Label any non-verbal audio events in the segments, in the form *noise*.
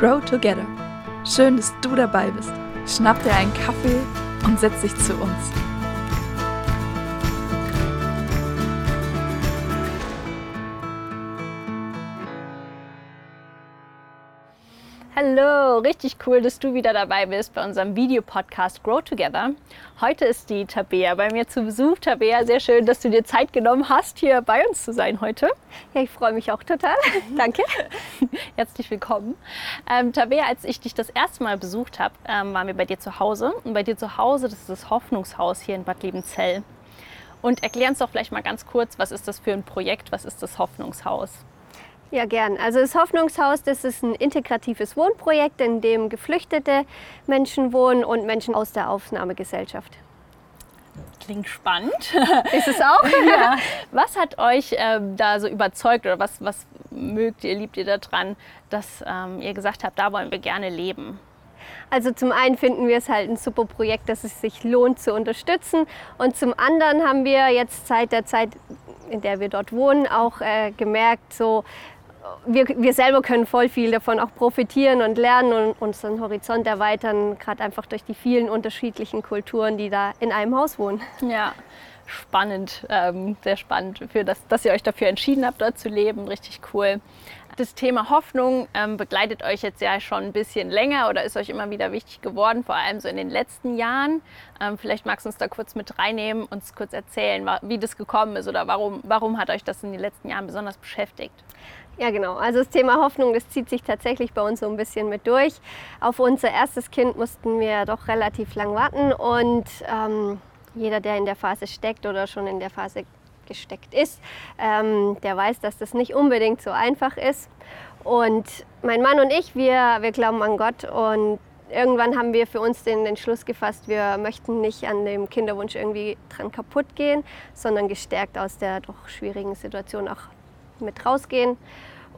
Grow Together. Schön, dass du dabei bist. Schnapp dir einen Kaffee und setz dich zu uns. Hallo, richtig cool, dass du wieder dabei bist bei unserem Videopodcast Grow Together. Heute ist die Tabea bei mir zu Besuch. Tabea, sehr schön, dass du dir Zeit genommen hast, hier bei uns zu sein heute. Ja, ich freue mich auch total. *laughs* Danke. *laughs* Herzlich willkommen. Ähm, Tabea, als ich dich das erste Mal besucht habe, ähm, waren wir bei dir zu Hause. Und bei dir zu Hause, das ist das Hoffnungshaus hier in Bad Liebenzell. Und erklär uns doch vielleicht mal ganz kurz, was ist das für ein Projekt, was ist das Hoffnungshaus? Ja, gern. Also das Hoffnungshaus, das ist ein integratives Wohnprojekt, in dem geflüchtete Menschen wohnen und Menschen aus der Aufnahmegesellschaft. Klingt spannend. *laughs* Ist es auch? *laughs* ja. Was hat euch ähm, da so überzeugt oder was, was mögt ihr, liebt ihr daran, dass ähm, ihr gesagt habt, da wollen wir gerne leben? Also zum einen finden wir es halt ein super Projekt, das es sich lohnt zu unterstützen. Und zum anderen haben wir jetzt seit der Zeit, in der wir dort wohnen, auch äh, gemerkt, so wir, wir selber können voll viel davon auch profitieren und lernen und unseren Horizont erweitern, gerade einfach durch die vielen unterschiedlichen Kulturen, die da in einem Haus wohnen. Ja, spannend, ähm, sehr spannend, für das, dass ihr euch dafür entschieden habt, dort zu leben. Richtig cool. Das Thema Hoffnung ähm, begleitet euch jetzt ja schon ein bisschen länger oder ist euch immer wieder wichtig geworden, vor allem so in den letzten Jahren. Ähm, vielleicht magst du uns da kurz mit reinnehmen, uns kurz erzählen, wie das gekommen ist oder warum, warum hat euch das in den letzten Jahren besonders beschäftigt? Ja, genau. Also das Thema Hoffnung, das zieht sich tatsächlich bei uns so ein bisschen mit durch. Auf unser erstes Kind mussten wir doch relativ lang warten und ähm, jeder, der in der Phase steckt oder schon in der Phase gesteckt ist, ähm, der weiß, dass das nicht unbedingt so einfach ist. Und mein Mann und ich, wir, wir glauben an Gott und irgendwann haben wir für uns den Entschluss gefasst, wir möchten nicht an dem Kinderwunsch irgendwie dran kaputt gehen, sondern gestärkt aus der doch schwierigen Situation auch mit rausgehen.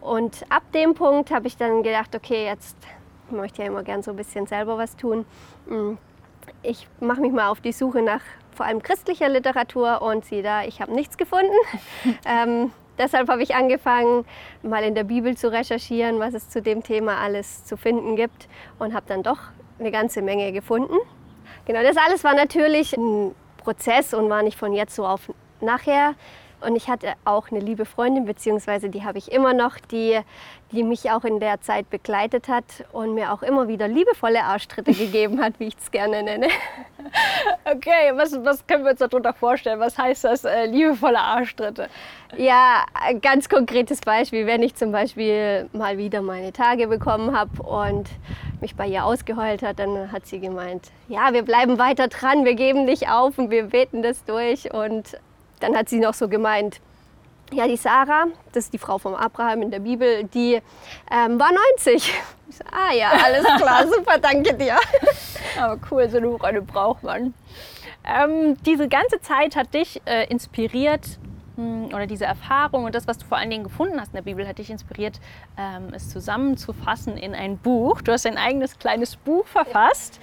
Und ab dem Punkt habe ich dann gedacht, okay, jetzt möchte ich ja immer gern so ein bisschen selber was tun. Mm, ich mache mich mal auf die Suche nach vor allem christlicher Literatur und sieh da, ich habe nichts gefunden. *laughs* ähm, deshalb habe ich angefangen, mal in der Bibel zu recherchieren, was es zu dem Thema alles zu finden gibt und habe dann doch eine ganze Menge gefunden. Genau, das alles war natürlich ein Prozess und war nicht von jetzt so auf nachher. Und ich hatte auch eine liebe Freundin, beziehungsweise die habe ich immer noch, die, die mich auch in der Zeit begleitet hat und mir auch immer wieder liebevolle Arschtritte *laughs* gegeben hat, wie ich es gerne nenne. *laughs* Okay, was, was können wir uns darunter vorstellen? Was heißt das, äh, liebevolle Arschtritte? Ja, ein ganz konkretes Beispiel, wenn ich zum Beispiel mal wieder meine Tage bekommen habe und mich bei ihr ausgeheult hat, dann hat sie gemeint, ja, wir bleiben weiter dran, wir geben nicht auf und wir beten das durch und dann hat sie noch so gemeint, ja, die Sarah, das ist die Frau vom Abraham in der Bibel, die ähm, war 90. Ich so, ah ja, alles klar, *laughs* super, danke dir. Aber cool, so eine Freunde braucht man. Ähm, diese ganze Zeit hat dich äh, inspiriert, hm, oder diese Erfahrung und das, was du vor allen Dingen gefunden hast in der Bibel, hat dich inspiriert, ähm, es zusammenzufassen in ein Buch. Du hast ein eigenes kleines Buch verfasst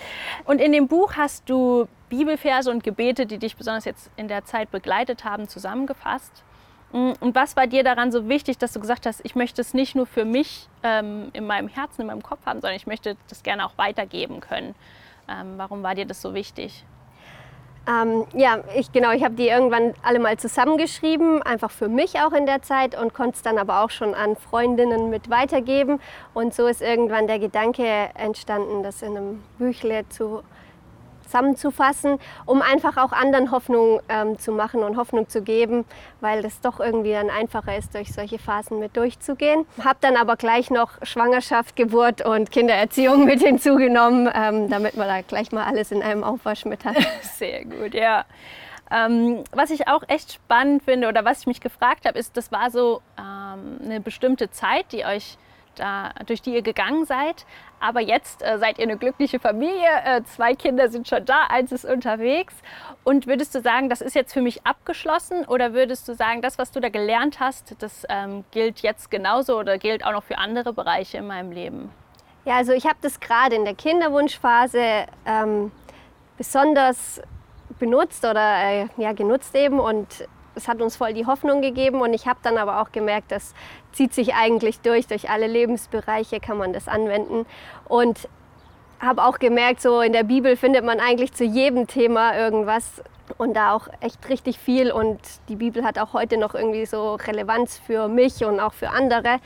und in dem Buch hast du Bibelverse und Gebete, die dich besonders jetzt in der Zeit begleitet haben, zusammengefasst. Hm, und was war dir daran so wichtig, dass du gesagt hast, ich möchte es nicht nur für mich ähm, in meinem Herzen, in meinem Kopf haben, sondern ich möchte das gerne auch weitergeben können? Ähm, warum war dir das so wichtig? Ähm, ja, ich, genau, ich habe die irgendwann alle mal zusammengeschrieben, einfach für mich auch in der Zeit und konnte es dann aber auch schon an Freundinnen mit weitergeben. Und so ist irgendwann der Gedanke entstanden, das in einem Büchle zu zusammenzufassen, um einfach auch anderen Hoffnung ähm, zu machen und Hoffnung zu geben, weil das doch irgendwie dann einfacher ist, durch solche Phasen mit durchzugehen. Habe dann aber gleich noch Schwangerschaft, Geburt und Kindererziehung mit hinzugenommen, ähm, damit man da gleich mal alles in einem Aufwasch mit hat. *laughs* Sehr gut, ja. Ähm, was ich auch echt spannend finde oder was ich mich gefragt habe, ist, das war so ähm, eine bestimmte Zeit, die euch da, durch die ihr gegangen seid. Aber jetzt äh, seid ihr eine glückliche Familie. Äh, zwei Kinder sind schon da, eins ist unterwegs. Und würdest du sagen, das ist jetzt für mich abgeschlossen? Oder würdest du sagen, das, was du da gelernt hast, das ähm, gilt jetzt genauso oder gilt auch noch für andere Bereiche in meinem Leben? Ja, also ich habe das gerade in der Kinderwunschphase ähm, besonders benutzt oder äh, ja, genutzt eben und es hat uns voll die Hoffnung gegeben und ich habe dann aber auch gemerkt, das zieht sich eigentlich durch, durch alle Lebensbereiche kann man das anwenden und habe auch gemerkt, so in der Bibel findet man eigentlich zu jedem Thema irgendwas und da auch echt richtig viel und die Bibel hat auch heute noch irgendwie so Relevanz für mich und auch für andere.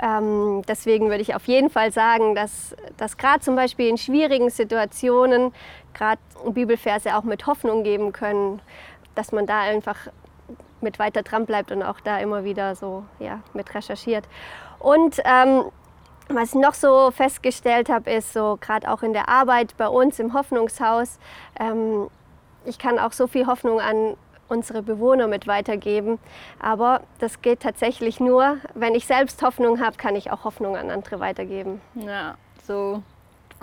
Ähm, deswegen würde ich auf jeden Fall sagen, dass, dass gerade zum Beispiel in schwierigen Situationen gerade Bibelverse auch mit Hoffnung geben können, dass man da einfach mit weiter dran bleibt und auch da immer wieder so ja, mit recherchiert. Und ähm, was ich noch so festgestellt habe, ist so gerade auch in der Arbeit bei uns im Hoffnungshaus, ähm, ich kann auch so viel Hoffnung an unsere Bewohner mit weitergeben. Aber das geht tatsächlich nur, wenn ich selbst Hoffnung habe, kann ich auch Hoffnung an andere weitergeben. Ja, so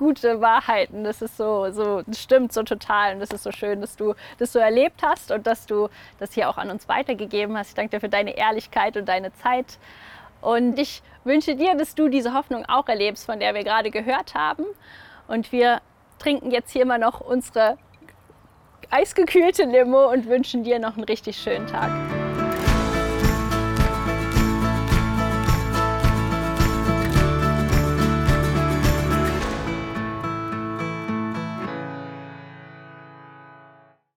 gute Wahrheiten. Das ist so, so, das stimmt so total. Und das ist so schön, dass du das so erlebt hast und dass du das hier auch an uns weitergegeben hast. Ich danke dir für deine Ehrlichkeit und deine Zeit. Und ich wünsche dir, dass du diese Hoffnung auch erlebst, von der wir gerade gehört haben. Und wir trinken jetzt hier immer noch unsere eisgekühlte Limo und wünschen dir noch einen richtig schönen Tag.